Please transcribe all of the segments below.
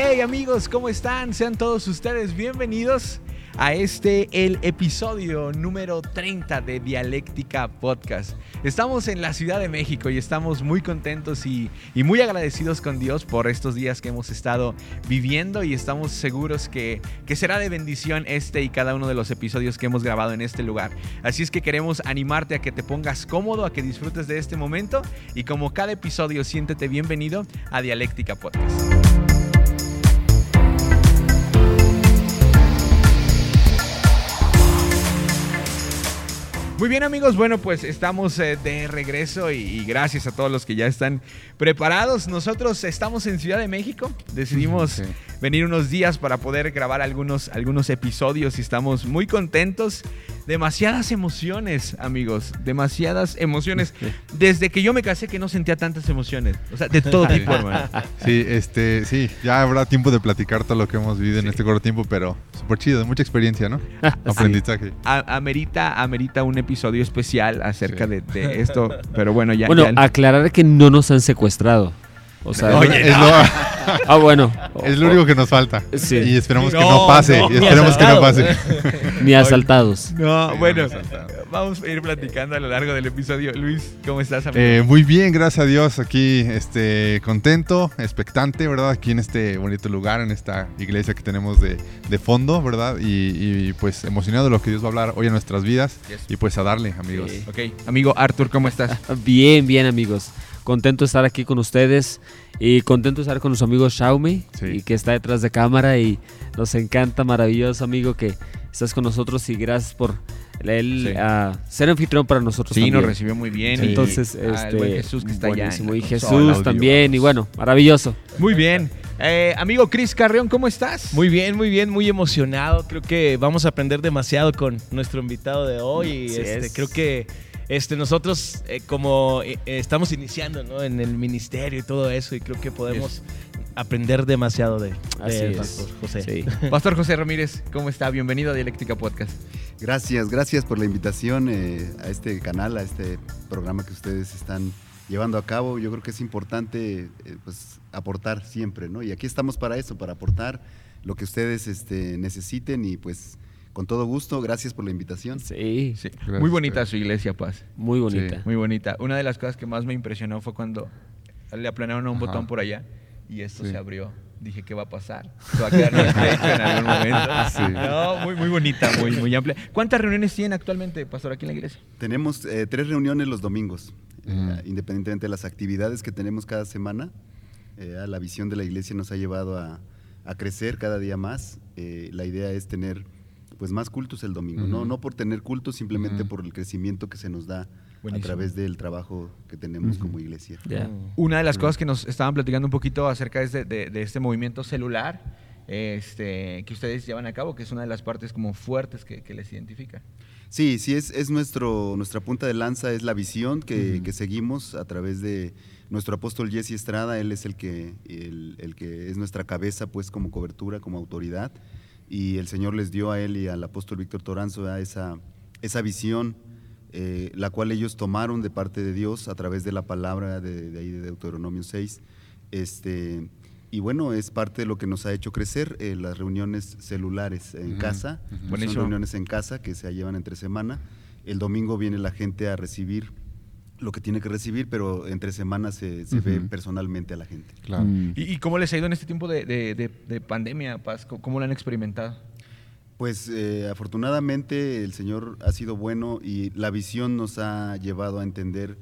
Hey amigos, ¿cómo están? Sean todos ustedes bienvenidos a este, el episodio número 30 de Dialéctica Podcast. Estamos en la Ciudad de México y estamos muy contentos y, muy agradecidos con Dios por estos días que hemos estado viviendo y estamos seguros que, que será de bendición este y cada uno de los episodios que hemos grabado en este lugar. Así es que queremos animarte a que te pongas cómodo, a que disfrutes de este momento y como cada episodio siéntete bienvenido a Dialéctica Podcast. Muy bien amigos, bueno pues estamos eh, de regreso y, y, gracias a todos los que ya están preparados. Nosotros estamos en Ciudad de México, decidimos sí. venir unos días para poder grabar algunos, algunos episodios y estamos muy contentos. Demasiadas emociones amigos, demasiadas emociones. Desde que yo me casé que no sentía tantas emociones, o sea, de todo tipo hermano. Sí, este, sí, ya habrá tiempo de platicar todo lo que hemos vivido sí. en este corto tiempo, pero súper chido, mucha experiencia, ¿no? Aprendizaje. Sí. Amerita, amerita un episodio especial acerca sí. de, de, esto, pero bueno, ya. Bueno, ya... aclarar que no nos han secuestrado. O sea, Oye, es no. lo, ah, bueno. Es lo único que nos falta. Sí. Y esperemos no, que no pase. No, y esperemos que no pase. Ni asaltados. No, bueno, vamos a ir platicando a lo largo del episodio. Luis, ¿cómo estás, amigo? Eh, muy bien, gracias a Dios. Aquí, este, contento, expectante, ¿verdad? Aquí en este bonito lugar, en esta iglesia que tenemos de, de fondo, ¿verdad? Y, y, pues emocionado de lo que Dios va a hablar hoy en nuestras vidas. Yes. Y pues a darle, amigos. Sí. Ok, amigo Arthur, ¿cómo estás? Bien, bien, amigos contento de estar aquí con ustedes y contento de estar con nuestro amigo Xiaomi sí. y que está detrás de cámara y nos encanta, maravilloso amigo que estás con nosotros y gracias por él sí. uh, ser anfitrión para nosotros sí, también. nos recibió muy bien. Sí. Entonces, y, este, ah, Jesús que está buenísimo. allá. Y Jesús también, y bueno, maravilloso. Muy bien. Eh, amigo Cris Carrión, ¿cómo estás? Muy bien, muy bien, muy emocionado. Creo que vamos a aprender demasiado con nuestro invitado de hoy. Y este, creo que este, nosotros eh, como eh, estamos iniciando ¿no? en el ministerio y todo eso y creo que podemos. Aprender demasiado de, de Pastor José. Sí. Pastor José Ramírez, ¿cómo está? Bienvenido a Dialéctica Podcast. Gracias, gracias por la invitación eh, a este canal, a este programa que ustedes están llevando a cabo. Yo creo que es importante pues, aportar siempre, ¿no? Y aquí estamos para eso, para aportar lo que ustedes este, necesiten y pues con todo gusto, gracias por la invitación. Sí, sí. muy bonita su iglesia, Paz. Muy bonita. Sí. Muy bonita. Una de las cosas que más me impresionó fue cuando le aplanaron un Ajá. botón por allá y esto sí. se abrió. Dije, ¿qué va a pasar? ¿Se va a quedar en algún momento? Sí. No, muy, muy bonita, muy, muy amplia. ¿Cuántas reuniones tienen actualmente, Pastor, aquí en la iglesia? Tenemos eh, tres reuniones los domingos, mm. eh, independientemente de las actividades que tenemos cada semana. Eh, la visión de la iglesia nos ha llevado a, a crecer cada día más. Eh, la idea es tener pues más cultos el domingo, uh -huh. no, no por tener cultos, simplemente uh -huh. por el crecimiento que se nos da Buenísimo. a través del trabajo que tenemos uh -huh. como iglesia. Yeah. Una de las cosas que nos estaban platicando un poquito acerca de, de, de este movimiento celular este, que ustedes llevan a cabo, que es una de las partes como fuertes que, que les identifica. Sí, sí, es, es, nuestro, nuestra punta de lanza, es la visión que, que seguimos a través de nuestro apóstol Jesse Estrada, él es el que, el, el que es nuestra cabeza pues como cobertura, como autoridad y el Señor les dio a él y al apóstol Víctor Toranzo esa, esa visión, eh, la cual ellos tomaron de parte de Dios a través de la palabra de, de ahí de Deuteronomio 6. Este, y bueno, es parte de lo que nos ha hecho crecer, eh, las reuniones celulares en uh -huh. casa, uh -huh. son reuniones en casa que se llevan entre semana. El domingo viene la gente a recibir lo que tiene que recibir, pero entre semanas se, se uh -huh. ve personalmente a la gente. Claro. Mm. ¿Y, ¿Y, cómo les ha ido en este tiempo de, de, de, de pandemia, Paz? ¿Cómo lo han experimentado? Pues eh, afortunadamente el Señor ha sido bueno y la visión nos ha llevado a entender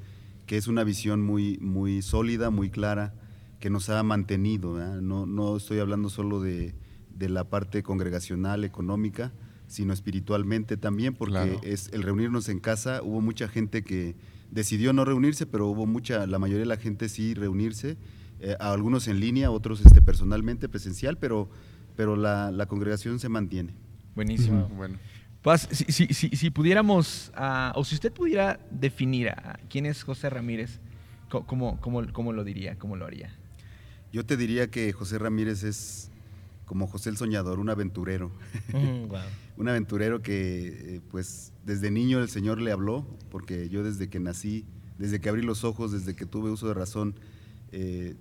que es una visión muy, muy sólida, muy clara, que nos ha mantenido. ¿eh? No, no estoy hablando solo de, de, la parte congregacional, económica, sino espiritualmente también, porque claro. es el reunirnos en casa, hubo mucha gente que decidió no reunirse, pero hubo mucha, la mayoría de la gente sí reunirse, eh, algunos en línea, otros este, personalmente, presencial, pero, pero la, la congregación se mantiene. Buenísimo. Bueno. Paz, si, si, si, si pudiéramos, uh, o si usted pudiera definir a quién es José Ramírez, ¿cómo, cómo, cómo lo diría, cómo lo haría? Yo te diría que José Ramírez es como José el Soñador, un aventurero. Mm, wow. un aventurero que, eh, pues, desde niño el Señor le habló, porque yo desde que nací, desde que abrí los ojos, desde que tuve uso de razón, eh,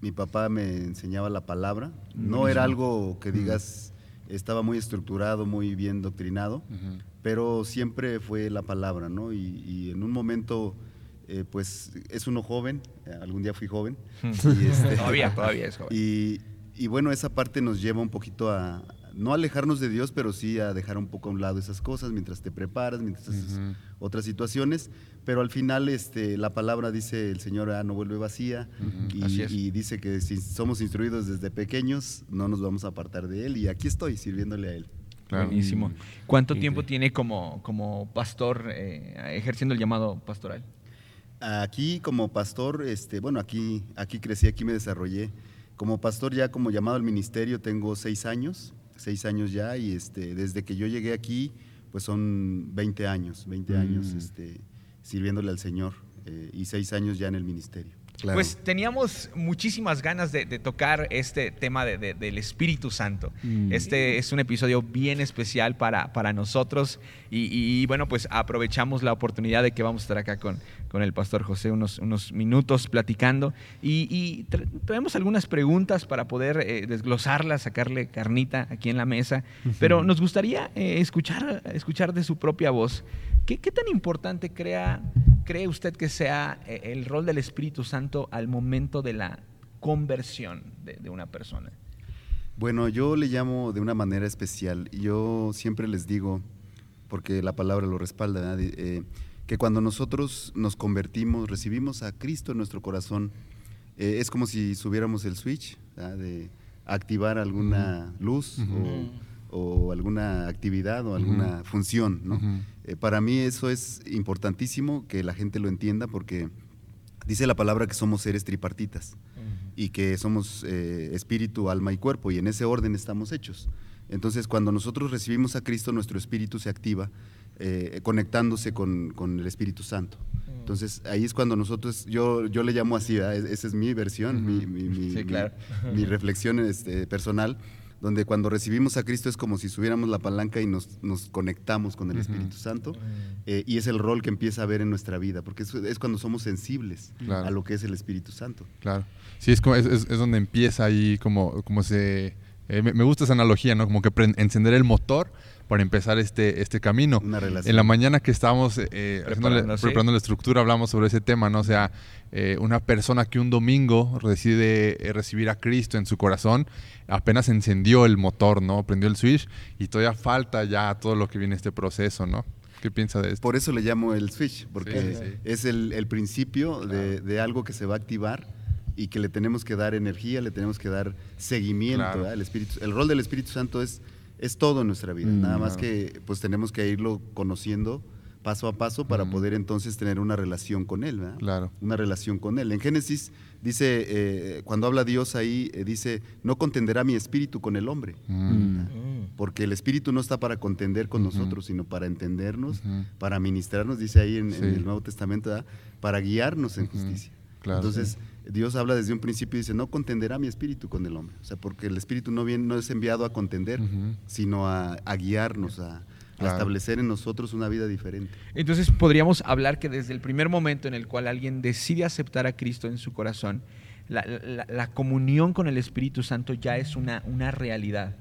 mi papá me enseñaba la palabra. No era algo que digas, estaba muy estructurado, muy bien doctrinado, pero siempre fue la palabra, ¿no? Y, en un momento, eh, pues es uno joven, algún día fui joven. Este, todavía, todavía es joven. Y, y bueno, esa parte nos lleva un poquito a, no alejarnos de Dios, pero sí a dejar un poco a un lado esas cosas mientras te preparas, mientras haces otras situaciones. Pero al final este, la palabra dice el Señor ah, no vuelve vacía y, dice que si somos instruidos desde pequeños, no nos vamos a apartar de Él. Y aquí estoy sirviéndole a Él. Buenísimo. ¿Cuánto tiempo tiene como, como pastor eh, ejerciendo el llamado pastoral? Aquí como pastor, este, bueno, aquí, aquí crecí, aquí me desarrollé. Como pastor ya como llamado al ministerio tengo seis años, seis años ya y este, desde que yo llegué aquí pues son 20 años, 20 años mm. este, sirviéndole al Señor eh, y seis años ya en el ministerio. Pues teníamos muchísimas ganas de, tocar este tema del Espíritu Santo. Mm. Este es un episodio bien especial para, para nosotros y, bueno, pues aprovechamos la oportunidad de que vamos a estar acá con, con el pastor José unos, unos minutos platicando y, traemos algunas preguntas para poder eh, desglosarlas, sacarle carnita aquí en la mesa, pero nos gustaría eh, escuchar, escuchar de su propia voz. ¿Qué, tan importante crea, cree usted que sea eh, el rol del Espíritu Santo al momento de la conversión de, una persona? Bueno, yo le llamo de una manera especial. Yo siempre les digo, porque la palabra lo respalda, eh, que cuando nosotros nos convertimos, recibimos a Cristo en nuestro corazón, eh, es como si subiéramos el switch de activar alguna luz o, alguna actividad o alguna función. ¿no? Eh, para mí eso es importantísimo que la gente lo entienda porque dice la palabra que somos seres tripartitas y que somos eh, espíritu, alma y cuerpo y en ese orden estamos hechos. Entonces cuando nosotros recibimos a Cristo nuestro espíritu se activa eh, conectándose con, el Espíritu Santo. Entonces ahí es cuando nosotros, yo, yo le llamo así, esa es mi versión, mi, mi, reflexión este, personal donde cuando recibimos a Cristo es como si subiéramos la palanca y nos, conectamos con el Espíritu Santo, eh, y es el rol que empieza a ver en nuestra vida, porque es, cuando somos sensibles a lo que es el Espíritu Santo. Claro, sí, es, es, es donde empieza ahí como, como se... Eh, me, gusta esa analogía, ¿no? Como que encender el motor para empezar este, este camino. En la mañana que estábamos eh, preparando, la estructura hablamos sobre ese tema, ¿no? O sea, eh, una persona que un domingo decide eh, recibir a Cristo en su corazón, apenas encendió el motor, ¿no? Prendió el switch y todavía falta ya todo lo que viene este proceso, ¿no? ¿Qué piensa de esto? Por eso le llamo el switch, porque es el, principio de, algo que se va a activar y que le tenemos que dar energía, le tenemos que dar seguimiento. El, Espíritu, el rol del Espíritu Santo es es todo en nuestra vida. Mm, Nada más que pues tenemos que irlo conociendo paso a paso para mm. poder entonces tener una relación con Él, ¿verdad? Claro. Una relación con Él. En Génesis dice, eh, cuando habla Dios ahí, eh, dice, no contenderá mi espíritu con el hombre. Mm. Porque el espíritu no está para contender con nosotros, sino para entendernos, para ministrarnos, dice ahí en, el Nuevo Testamento, para guiarnos en justicia. Entonces, Dios habla desde un principio y dice, no contenderá mi espíritu con el hombre. O sea, porque el espíritu no, viene, no es enviado a contender, sino a, guiarnos, a, establecer en nosotros una vida diferente. Entonces podríamos hablar que desde el primer momento en el cual alguien decide aceptar a Cristo en su corazón, la, comunión con el Espíritu Santo ya es una, una realidad.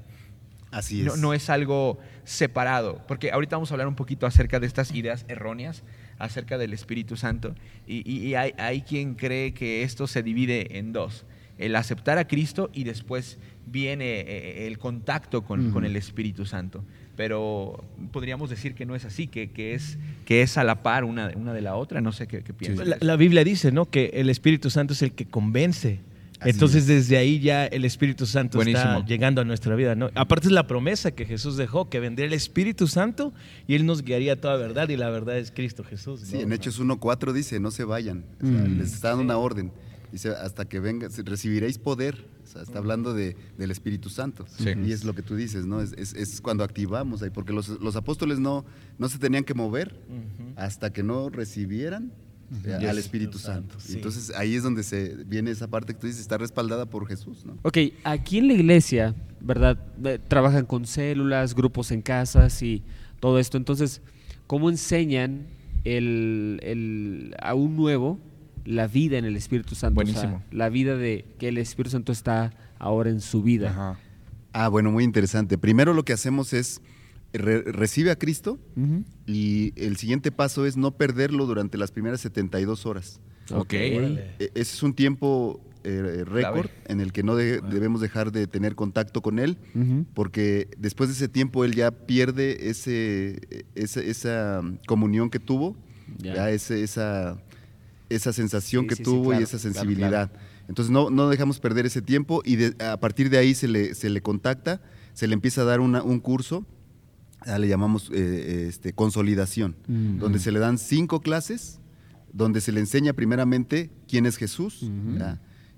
Así es. No, no, es algo separado, porque ahorita vamos a hablar un poquito acerca de estas ideas erróneas acerca del Espíritu Santo. Y, hay, quien cree que esto se divide en dos. El aceptar a Cristo y después viene eh, el contacto con, el Espíritu Santo. Pero podríamos decir que no es así, que, que, es, que es a la par una, una de la otra. No sé qué, qué piensas. La, la, Biblia dice ¿no? que el Espíritu Santo es el que convence entonces desde ahí ya el Espíritu Santo está llegando a nuestra vida, ¿no? Aparte es la promesa que Jesús dejó, que vendría el Espíritu Santo y Él nos guiaría toda verdad y la verdad es Cristo Jesús. Sí, en Hechos 1.4 dice, no se vayan, mm. les está dando una orden. Dice, hasta que venga, recibiréis poder. O sea, está hablando de, del Espíritu Santo. Y es lo que tú dices, ¿no? Es, es, cuando activamos ahí, porque los, los, apóstoles no, no se tenían que mover hasta que no recibieran al Espíritu Santo. Entonces ahí es donde se viene esa parte que tú dices, está respaldada por Jesús. ¿no? Ok, aquí en la iglesia, ¿verdad? Trabajan con células, grupos en casas y todo esto. Entonces, ¿cómo enseñan el, a un nuevo la vida en el Espíritu Santo. Buenísimo. la vida de que el Espíritu Santo está ahora en su vida. Ah, bueno, muy interesante. Primero lo que hacemos es recibe a Cristo y el siguiente paso es no perderlo durante las primeras 72 horas. Ok. E, ese es un tiempo eh, récord en el que no debemos dejar de tener contacto con él, porque después de ese tiempo él ya pierde ese, esa, comunión que tuvo, ya ese, esa, esa sensación que tuvo y esa sensibilidad. Entonces no, no dejamos perder ese tiempo y a partir de ahí se le, se le contacta, se le empieza a dar un curso le llamamos eh, este, consolidación, donde se le dan cinco clases, donde se le enseña primeramente quién es Jesús,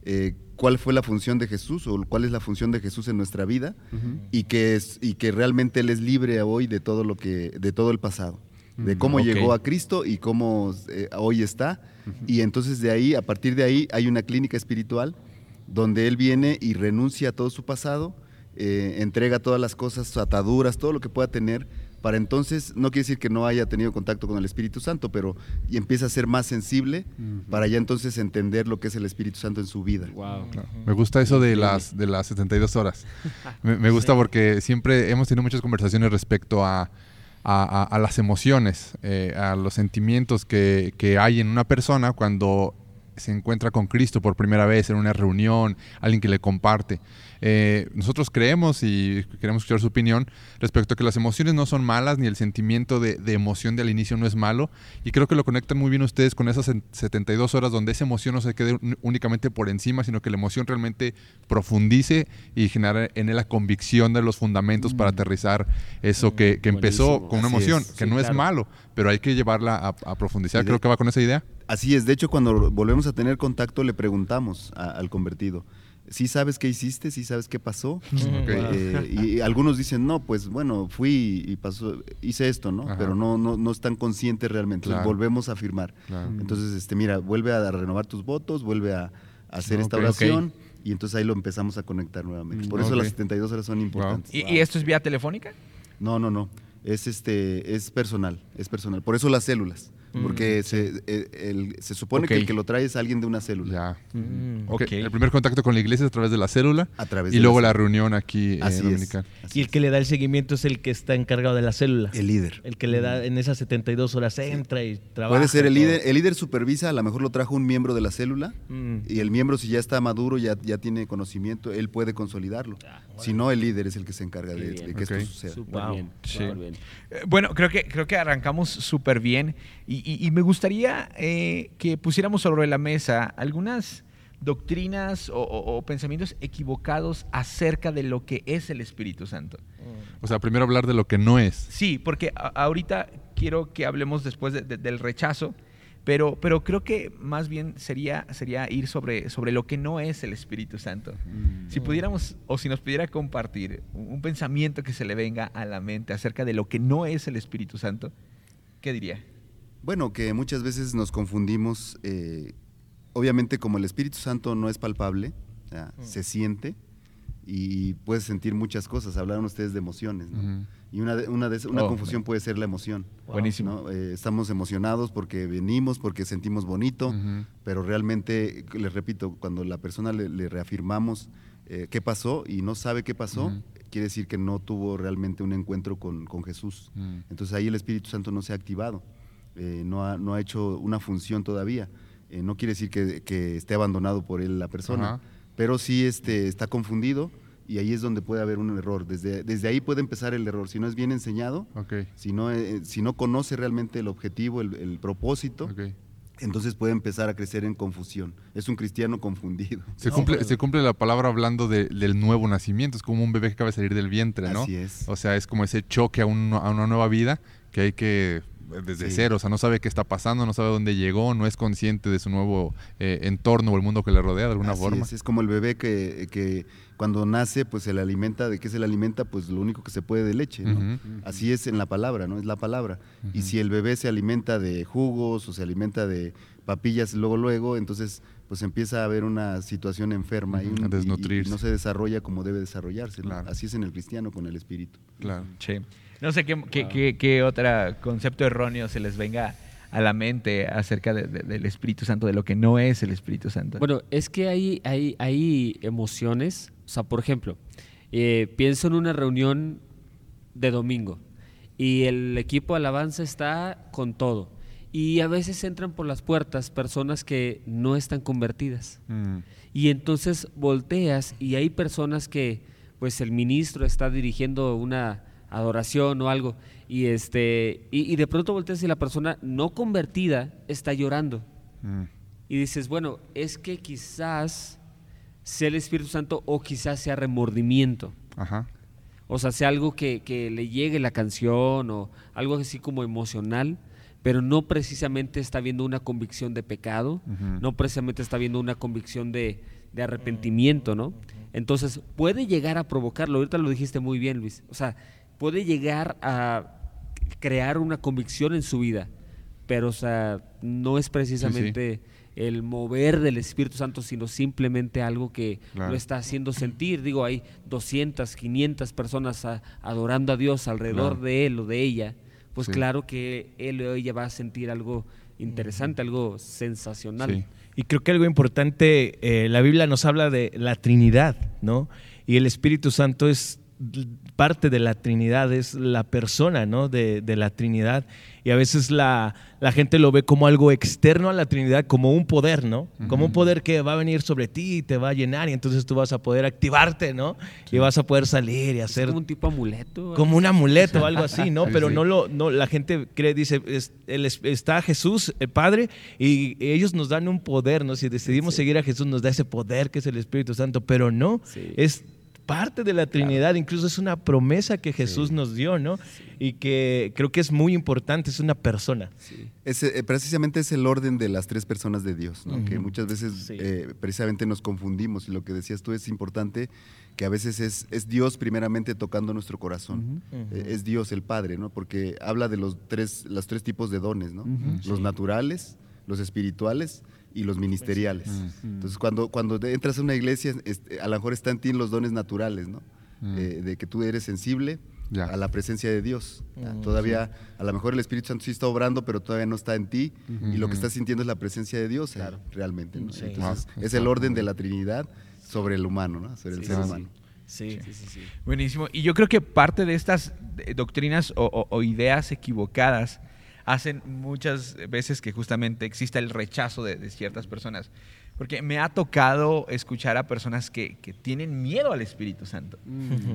eh, cuál fue la función de Jesús o cuál es la función de Jesús en nuestra vida y, que es, y que realmente Él es libre hoy de todo, lo que, de todo el pasado, de cómo llegó a Cristo y cómo eh, hoy está. Y entonces de ahí, a partir de ahí, hay una clínica espiritual donde Él viene y renuncia a todo su pasado eh, entrega todas las cosas, ataduras, todo lo que pueda tener, para entonces, no quiere decir que no haya tenido contacto con el Espíritu Santo, pero y empieza a ser más sensible para ya entonces entender lo que es el Espíritu Santo en su vida. Me gusta eso de las, de las 72 horas. Me, gusta porque siempre hemos tenido muchas conversaciones respecto a, a, las emociones, eh, a los sentimientos que, que hay en una persona cuando se encuentra con Cristo por primera vez en una reunión, alguien que le comparte. Eh, nosotros creemos y queremos escuchar su opinión respecto a que las emociones no son malas, ni el sentimiento de, emoción del inicio no es malo. Y creo que lo conectan muy bien ustedes con esas 72 horas donde esa emoción no se quede únicamente por encima, sino que la emoción realmente profundice y genere en él la convicción de los fundamentos para mm. aterrizar eso que, empezó con una emoción, que no es malo, pero hay que llevarla a, profundizar. Creo que va con esa idea. Así es, de hecho cuando volvemos a tener contacto le preguntamos al convertido, ¿sí sabes qué hiciste? ¿Sí sabes qué pasó? Eh, y algunos dicen, no, pues bueno, fui y pasó, hice esto, ¿no? Pero no, no, no están conscientes realmente. volvemos a afirmar. Entonces, este, mira, vuelve a renovar tus votos, vuelve a, hacer esta oración. Y entonces ahí lo empezamos a conectar nuevamente. Por eso las 72 horas son importantes. ¿Y, esto es vía telefónica? No, no, no. Es, este, es personal, es personal. Por eso las células. Porque mm, se, eh, se, supone que el que lo trae es alguien de una célula. Ya. Mm, el primer contacto con la iglesia es a través de la célula. A través y luego la, reunión aquí en Dominical. y el que le da el seguimiento es el que está encargado de la célula. El líder. El que le da en esas 72 horas entra y trabaja. Puede ser el líder. El líder supervisa, a lo mejor lo trajo un miembro de la célula. Mm. Y el miembro, si ya está maduro, ya, ya tiene conocimiento, él puede consolidarlo. Ah, si no, el líder es el que se encarga de, que esto suceda. bien, bien. Eh, bueno, creo que, creo que arrancamos súper bien. Y, me gustaría eh, que pusiéramos sobre la mesa algunas doctrinas o, pensamientos equivocados acerca de lo que es el Espíritu Santo. O sea, primero hablar de lo que no es. Sí, porque ahorita quiero que hablemos después del rechazo, pero, pero creo que más bien sería, sería ir sobre, sobre lo que no es el Espíritu Santo. Mm. Si pudiéramos o si nos pudiera compartir un pensamiento que se le venga a la mente acerca de lo que no es el Espíritu Santo, ¿qué diría? Bueno, que muchas veces nos confundimos, eh, obviamente como el Espíritu Santo no es palpable, mm. se siente y puedes sentir muchas cosas, hablaron ustedes de emociones, Y una, una, una oh, confusión puede ser la emoción. Buenísimo. Eh, estamos emocionados porque venimos, porque sentimos bonito, pero realmente, les repito, cuando la persona le, reafirmamos eh, qué pasó y no sabe qué pasó, quiere decir que no tuvo realmente un encuentro con, Jesús. Entonces ahí el Espíritu Santo no se ha activado. Eh, no, ha, no, ha, hecho una función todavía. Eh, no quiere decir que, esté abandonado por él la persona, pero sí este, está confundido y ahí es donde puede haber un error. Desde, desde ahí puede empezar el error. Si no es bien enseñado, si, no, eh, si no conoce realmente el objetivo, el, propósito, entonces puede empezar a crecer en confusión. Es un cristiano confundido. Se, cumple, se cumple la palabra hablando del nuevo nacimiento. Es como un bebé que acaba de salir del vientre, ¿no? Así es. O sea, es como ese choque a, a una nueva vida que hay que desde cero, o sea, no sabe qué está pasando, no sabe dónde llegó, no es consciente de su nuevo eh, entorno o el mundo que le rodea de alguna forma. Es, es como el bebé que, que, cuando nace, pues se le alimenta, ¿de qué se le alimenta? Pues lo único que se puede de leche, ¿no? Así es en la palabra, ¿no? Es la palabra. Y si el bebé se alimenta de jugos o se alimenta de papillas luego, luego, entonces pues empieza a haber una situación enferma y, no se desarrolla como debe desarrollarse. Así es en el cristiano con el espíritu. Claro. Sí. No sé qué, qué, qué, otro concepto erróneo se les venga a la mente acerca del Espíritu Santo, de lo que no es el Espíritu Santo? Bueno, es que hay, hay, hay emociones, o sea, por ejemplo, eh, pienso en una reunión de domingo y el equipo de alabanza está con todo. Y a veces entran por las puertas personas que no están convertidas. Mm. Y entonces volteas y hay personas que, pues el ministro está dirigiendo una adoración o algo, y, este, y, de pronto volteas y la persona no convertida está llorando. Mm. Y dices, bueno, es que quizás sea el Espíritu Santo o quizás sea remordimiento. O sea, sea algo que, que, le llegue la canción o algo así como emocional, pero no precisamente está viendo una convicción de pecado, no precisamente está viendo una convicción de, de arrepentimiento, ¿no? Entonces puede llegar a provocarlo, ahorita lo dijiste muy bien, Luis, o sea, puede llegar a crear una convicción en su vida, pero o sea, no es precisamente el mover del Espíritu Santo, sino simplemente algo que lo está haciendo sentir. Digo, hay 200, 500 personas adorando a Dios alrededor de él o de ella, pues claro que él o ella va a sentir algo interesante, algo sensacional. Y creo que algo importante, eh, la Biblia nos habla de la Trinidad, ¿no? Y el Espíritu Santo es parte de la Trinidad, es la persona ¿no? de, la Trinidad. Y a veces la, la, gente lo ve como algo externo a la Trinidad, como un poder, ¿no? Como un poder que va a venir sobre ti y te va a llenar y entonces tú vas a poder activarte, ¿no? Y vas a poder salir y hacer... como un tipo amuleto. Como un amuleto o algo así, ¿no? Pero no lo, no, la gente cree, dice, está Jesús, el Padre, y ellos nos dan un poder, ¿no? Si decidimos seguir a Jesús, nos da ese poder que es el Espíritu Santo, pero no, es parte de la Trinidad, incluso es una promesa que Jesús nos dio, ¿no? Y que creo que es muy importante, es una persona. Eh, precisamente es el orden de las tres personas de Dios, ¿no? Que muchas veces eh, precisamente nos confundimos y lo que decías tú es importante que a veces es, es Dios primeramente tocando nuestro corazón. Eh, es Dios el Padre, ¿no? Porque habla de los tres, los tres tipos de dones, ¿no? Los naturales, los espirituales y los ministeriales. Mm. Entonces, cuando, cuando entras a una iglesia, este, a lo mejor están en ti los dones naturales, ¿no? Mm. Eh, de que tú eres sensible a la presencia de Dios. Mm. Todavía, a lo mejor el Espíritu Santo sí está obrando, pero todavía no está en ti y lo que estás sintiendo es la presencia de Dios eh, realmente. Entonces, ah, es el orden de la Trinidad sobre el humano, ¿no? Sobre el ser humano. Sí. Sí, sí, Buenísimo. Y yo creo que parte de estas eh, doctrinas o ideas equivocadas hacen muchas veces que justamente exista el rechazo de, ciertas personas. Porque me ha tocado escuchar a personas que, tienen miedo al Espíritu Santo.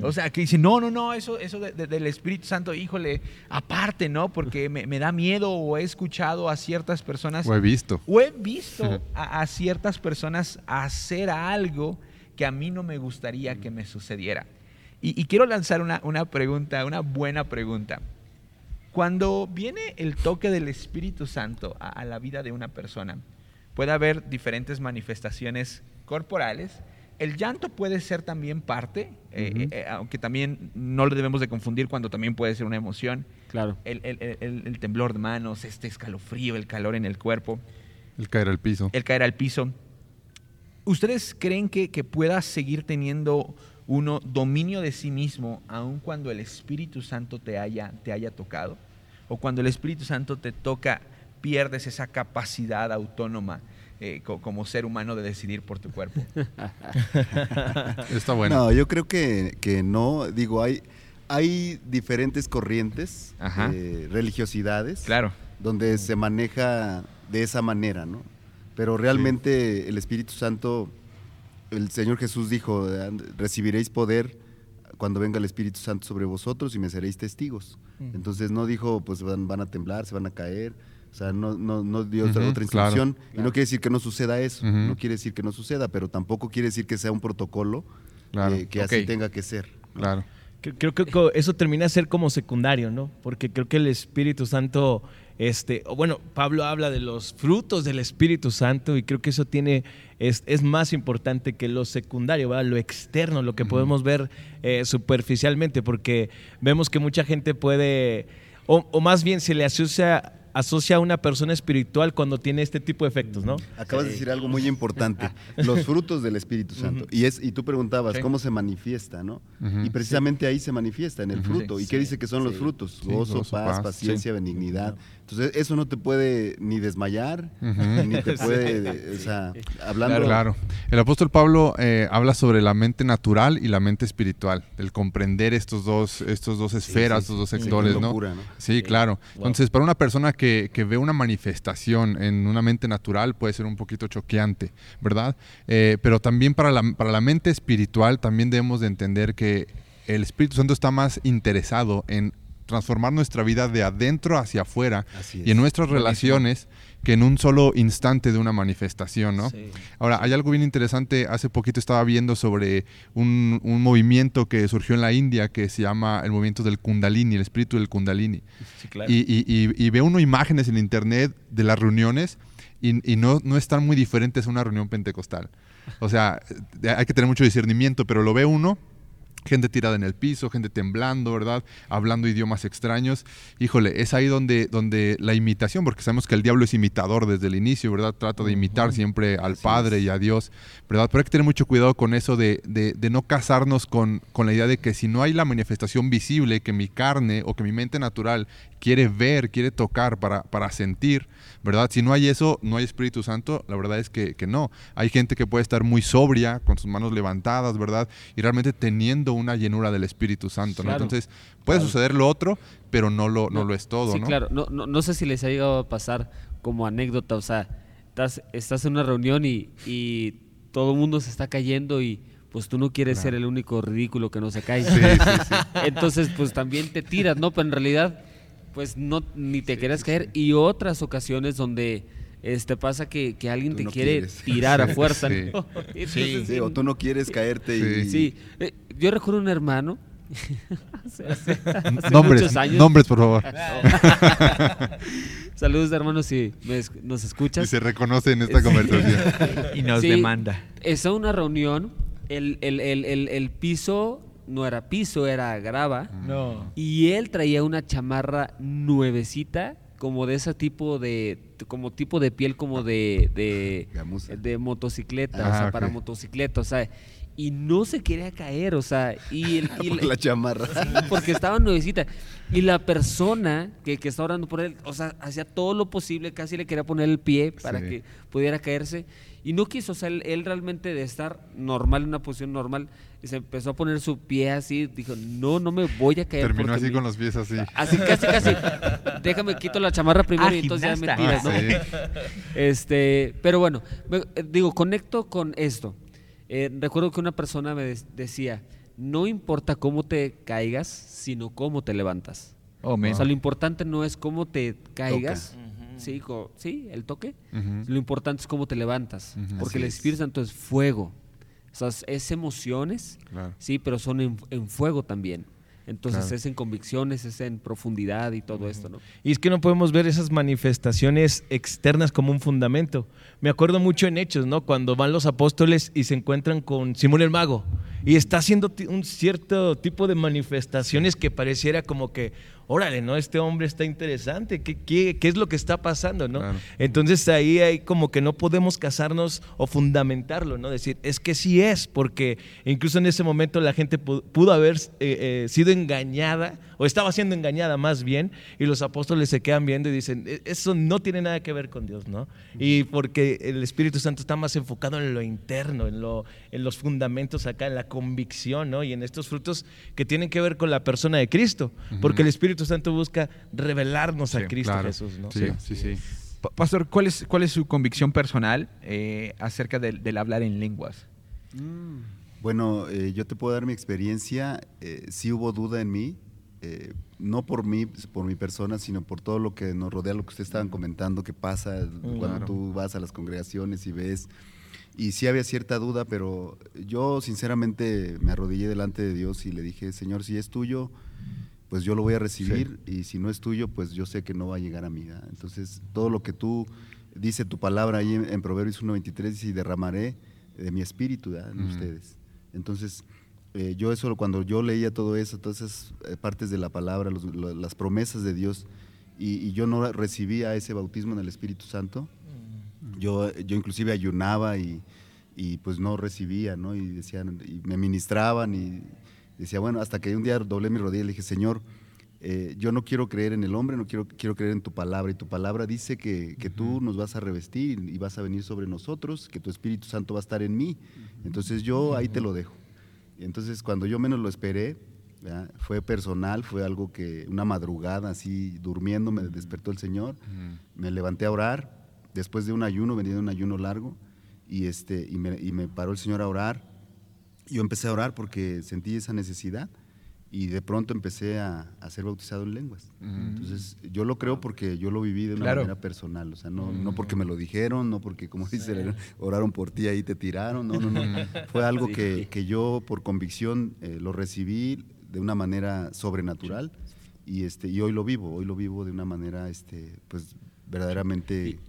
O sea, que dicen, no, no, no, eso, eso del Espíritu Santo, híjole, aparte, ¿no? Porque me, da miedo o he escuchado a ciertas personas. O he visto. O he visto a, ciertas personas hacer algo que a mí no me gustaría que me sucediera. Y, quiero lanzar una, una pregunta, una buena pregunta. Cuando viene el toque del Espíritu Santo a, la vida de una persona, puede haber diferentes manifestaciones corporales. El llanto puede ser también parte, eh, eh, aunque también no lo debemos de confundir cuando también puede ser una emoción. Claro. El, temblor de manos, este escalofrío, el calor en el cuerpo. El caer al piso. El caer al piso. ¿Ustedes creen que, que pueda seguir teniendo uno dominio de sí mismo aun cuando el Espíritu Santo te haya, te haya tocado? ¿O cuando el Espíritu Santo te toca, pierdes esa capacidad autónoma eh, como ser humano de decidir por tu cuerpo? Está bueno. No, yo creo que, que no. Digo, hay, hay diferentes corrientes, eh, religiosidades, claro. donde se maneja de esa manera, ¿no? Pero realmente el Espíritu Santo el Señor Jesús dijo, recibiréis poder cuando venga el Espíritu Santo sobre vosotros y me seréis testigos. Entonces no dijo, pues van, a temblar, se van a caer. O sea, no, no, dio otra, instrucción. Y no quiere decir que no suceda eso, no quiere decir que no suceda, pero tampoco quiere decir que sea un protocolo eh, que así tenga que ser. Claro. Creo que eso termina a ser como secundario, ¿no? Porque creo que el Espíritu Santo este, bueno, Pablo habla de los frutos del Espíritu Santo y creo que eso tiene, es, más importante que lo secundario, lo externo, lo que podemos ver eh, superficialmente, porque vemos que mucha gente puede, o, o más bien se le asocia asocia a una persona espiritual cuando tiene este tipo de efectos, ¿no? Acabas de decir algo muy importante, los frutos del Espíritu Santo. y, es, y tú preguntabas cómo se manifiesta, ¿no? Y precisamente ahí se manifiesta, en el fruto. ¿Y qué dice que son los frutos? Gozo, paz, paciencia, benignidad, Entonces, eso no te puede ni desmayar, ni te puede, o sea, hablando... Claro, El apóstol Pablo eh, habla sobre la mente natural y la mente espiritual, el comprender estos dos, estos dos esferas, estos dos sectores, ¿no? Sí, claro. Entonces, para una persona que, que, ve una manifestación en una mente natural puede ser un poquito choqueante, ¿verdad? Eh, pero también para la, para la mente espiritual también debemos de entender que el Espíritu Santo está más interesado en transformar nuestra vida de adentro hacia afuera y en nuestras relaciones que en un solo instante de una manifestación, ¿no? Ahora, hay algo bien interesante, hace poquito estaba viendo sobre un, movimiento que surgió en la India que se llama el movimiento del Kundalini, el espíritu del Kundalini. y, ve uno imágenes en internet de las reuniones y, no, no están muy diferentes a una reunión pentecostal. O sea, hay que tener mucho discernimiento, pero lo ve uno gente tirada en el piso, gente temblando, ¿verdad? Hablando idiomas extraños. Híjole, es ahí donde, donde la imitación, porque sabemos que el diablo es imitador desde el inicio, ¿verdad? Trata de imitar siempre al Padre y a Dios, ¿verdad? Pero hay que tener mucho cuidado con eso de, de, no casarnos con, con, la idea de que si no hay la manifestación visible que mi carne o que mi mente natural quiere ver, quiere tocar para, para sentir, ¿verdad? Si no hay eso, no hay Espíritu Santo, la verdad es que, que no. Hay gente que puede estar muy sobria, con sus manos levantadas, ¿verdad? Y realmente teniendo una llenura del Espíritu Santo, ¿no? Entonces, puede suceder lo otro, pero no lo, no, lo es todo, sí, claro. No, no, no, sé si les ha llegado a pasar como anécdota, o sea, estás, estás en una reunión y, y todo el mundo se está cayendo y pues tú no quieres ser el único ridículo que no se cae. Entonces, pues también te tiras, ¿no? Pero en realidad, pues no, ni te quieres caer. Y otras ocasiones donde este pasa que, que alguien te quiere tirar a fuerza. sí. o tú no quieres caerte y... Sí, eh, yo recuerdo un hermano. nombres, nombres, por favor. Saludos, hermanos, si nos escuchas. Y se reconoce en esta conversación. y nos demanda. Es una reunión, el, el, el, el, piso no era piso, era grava. No. Y él traía una chamarra nuevecita, como de ese tipo de, como tipo de piel como de, de, de motocicleta, o sea, para motocicleta, o sea, y no se quería caer, o sea, y, el, la chamarra. porque estaba nuevecita. Y la persona que, que, está orando por él, o sea, hacía todo lo posible, casi le quería poner el pie para que pudiera caerse. Y no quiso, o sea, él, realmente de estar normal, en una posición normal, se empezó a poner su pie así, dijo, no, no me voy a caer. Terminó así con los pies así. Así, casi, casi. Déjame, quito la chamarra primero y ah, entonces ya me tiras, ¿no? Este, pero bueno, eh, digo, conecto con esto. Eh, recuerdo que una persona me decía, no importa cómo te caigas, sino cómo te levantas. Oh, o sea, lo importante no es cómo te caigas, sí, sí, el toque. Lo importante es cómo te levantas, porque el Espíritu Santo es fuego. O sea, es emociones, sí, pero son en fuego también. Entonces es en convicciones, es en profundidad y todo esto, ¿no? Y es que no podemos ver esas manifestaciones externas como un fundamento. Me acuerdo mucho en Hechos, ¿no? Cuando van los apóstoles y se encuentran con Simón el Mago y está haciendo un cierto tipo de manifestaciones que pareciera como que, órale, ¿no? Este hombre está interesante, ¿qué, qué, qué es lo que está pasando, ¿no? Entonces ahí hay como que no podemos casarnos o fundamentarlo, ¿no? Decir, es que sí es, porque incluso en ese momento la gente pudo haber eh, eh, sido engañada o estaba siendo engañada más bien y los apóstoles se quedan viendo y dicen, e, eso no tiene nada que ver con Dios, ¿no? Y porque el Espíritu Santo está más enfocado en lo interno, en, lo, en los fundamentos acá, en la convicción, ¿no? Y en estos frutos que tienen que ver con la persona de Cristo, porque el Espíritu Santo busca revelarnos a Cristo Jesús. ¿no? Sí, sí, sí. Pastor, ¿cuál es, ¿cuál es su convicción personal eh, acerca del, hablar en lenguas? Mm. Bueno, eh, yo te puedo dar mi experiencia. Eh, sí hubo duda en mí, no por mí, por mi persona, sino por todo lo que nos rodea, lo que ustedes estaban comentando, que pasa mm, cuando tú vas a las congregaciones y ves. Y sí había cierta duda, pero yo sinceramente me arrodillé delante de Dios y le dije, Señor, si es tuyo, pues yo lo voy a recibir y si no es tuyo, pues yo sé que no va a llegar a mí. Entonces, todo lo que tú, dice tu palabra ahí en, Proverbios 1.23, dice, y derramaré de mi espíritu en ustedes. Entonces, eh, yo eso, cuando yo leía todo eso, todas esas eh, partes de la palabra, las promesas de Dios, y, yo no recibía ese bautismo en el Espíritu Santo, mm. yo, yo inclusive ayunaba y, y pues no recibía, ¿no? Y decían, y me ministraban y decía, bueno, hasta que un día doblé mi rodilla y le dije, Señor, eh, yo no quiero creer en el hombre, no quiero, quiero creer en tu palabra. Y tu palabra dice que, tú nos vas a revestir y vas a venir sobre nosotros, que tu Espíritu Santo va a estar en mí. Entonces yo ahí te lo dejo. Y entonces cuando yo menos lo esperé, fue personal, fue algo que una madrugada así durmiendo me despertó el Señor, me levanté a orar después de un ayuno, venía de un ayuno largo y, este, y, me, y me paró el Señor a orar. Yo empecé a orar porque sentí esa necesidad y de pronto empecé a, ser bautizado en lenguas. Entonces, yo lo creo porque yo lo viví de una manera personal, o sea, no, no porque me lo dijeron, no porque, como dice, oraron por ti y te tiraron, no, no, no. Fue algo que, que yo por convicción eh, lo recibí de una manera sobrenatural y, este, y hoy lo vivo, hoy lo vivo de una manera, este, pues, verdaderamente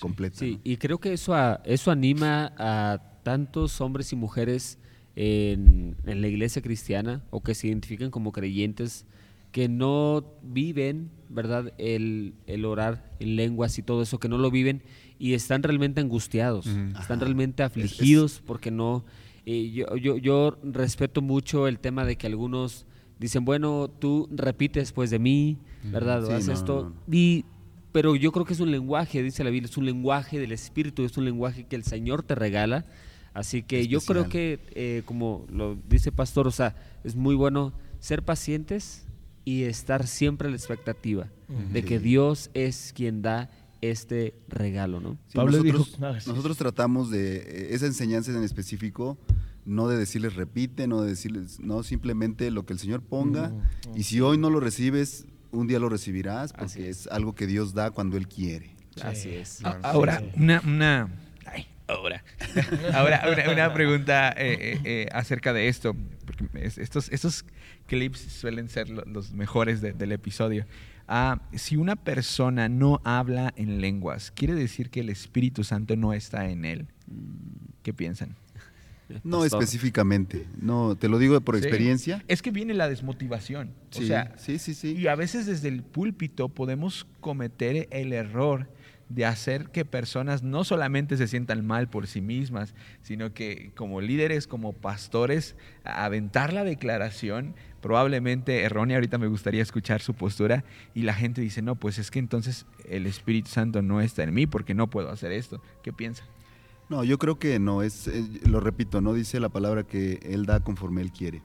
completa. Sí, y creo que eso, eso anima a tantos hombres y mujeres en, la iglesia cristiana o que se identifican como creyentes que no viven, ¿verdad? El, orar en lenguas y todo eso, que no lo viven y están realmente angustiados, están realmente afligidos porque no... Eh, yo, yo, yo respeto mucho el tema de que algunos dicen, bueno, tú repites después de mí, ¿verdad? haz esto. Y, pero yo creo que es un lenguaje, dice la Biblia, es un lenguaje del Espíritu, es un lenguaje que el Señor te regala Así que yo creo que, eh, como lo dice Pastor, o sea, es muy bueno ser pacientes y estar siempre a la expectativa de que Dios es quien da este regalo, ¿no? Pablo nosotros, dijo, nosotros tratamos de eh, esa enseñanza en específico no de decirles repite, no de decirles, no, simplemente lo que el Señor ponga. Y si hoy no lo recibes, un día lo recibirás, porque es. algo que Dios da cuando Él quiere. Así es. Ahora, una, una, Ahora, ahora una, pregunta eh, eh, eh, acerca de esto, porque estos, estos clips suelen ser los mejores del episodio. Ah, si una persona no habla en lenguas, ¿quiere decir que el Espíritu Santo no está en él? ¿Qué piensan? No específicamente, no, te lo digo por experiencia. Es que viene la desmotivación. Sí, o sea, sí, sí, sí. Y a veces desde el púlpito podemos cometer el error de hacer que personas no solamente se sientan mal por sí mismas, sino que como líderes, como pastores, aventar la declaración probablemente errónea, ahorita me gustaría escuchar su postura, y la gente dice, no, pues es que entonces el Espíritu Santo no está en mí porque no puedo hacer esto. ¿Qué piensa? No, yo creo que no, es, eh, lo repito, no dice la palabra que Él da conforme Él quiere.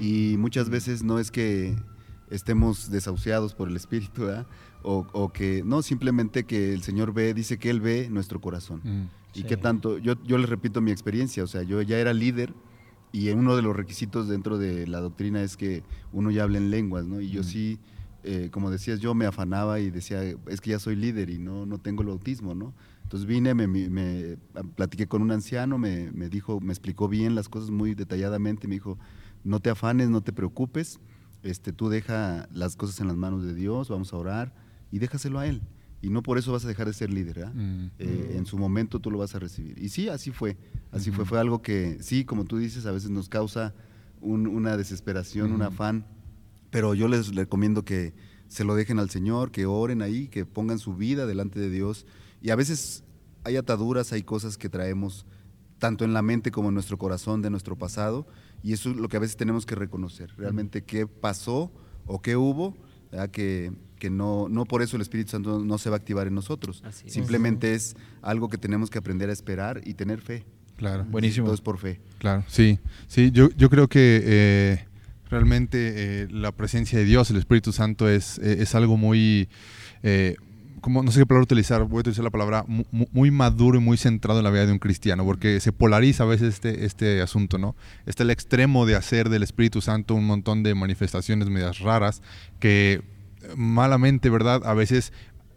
Y muchas veces no es que estemos desahuciados por el Espíritu, ¿verdad? O, que no, simplemente que el Señor ve, dice que Él ve nuestro corazón. Mm, y qué tanto, yo, yo les repito mi experiencia, o sea, yo ya era líder y uno de los requisitos dentro de la doctrina es que uno ya hable en lenguas, ¿no? Y yo mm. sí, eh, como decías, yo me afanaba y decía, es que ya soy líder y no, no tengo el autismo, ¿no? Entonces vine, me, me, platiqué con un anciano, me, me, dijo, me explicó bien las cosas muy detalladamente, me dijo, no te afanes, no te preocupes, este, tú deja las cosas en las manos de Dios, vamos a orar y déjaselo a él. Y no por eso vas a dejar de ser líder. Mm. Eh, en su momento tú lo vas a recibir. Y sí, así fue. Así fue. Fue algo que, sí, como tú dices, a veces nos causa una desesperación, un afán. Pero yo les recomiendo que se lo dejen al Señor, que oren ahí, que pongan su vida delante de Dios. Y a veces hay ataduras, hay cosas que traemos tanto en la mente como en nuestro corazón de nuestro pasado. Y eso es lo que a veces tenemos que reconocer. Realmente qué pasó o qué hubo que, que no, no por eso el Espíritu Santo no se va a activar en nosotros. Simplemente es algo que tenemos que aprender a esperar y tener fe. Claro. Buenísimo. Todo es por fe. Claro, sí. Sí, yo, yo creo que eh, realmente eh, la presencia de Dios, el Espíritu Santo, es, eh, es algo muy como no sé qué palabra utilizar, voy a utilizar la palabra muy, maduro y muy centrado en la vida de un cristiano, porque se polariza a veces este, este asunto, ¿no? Está el extremo de hacer del Espíritu Santo un montón de manifestaciones medias raras que malamente, ¿verdad? A veces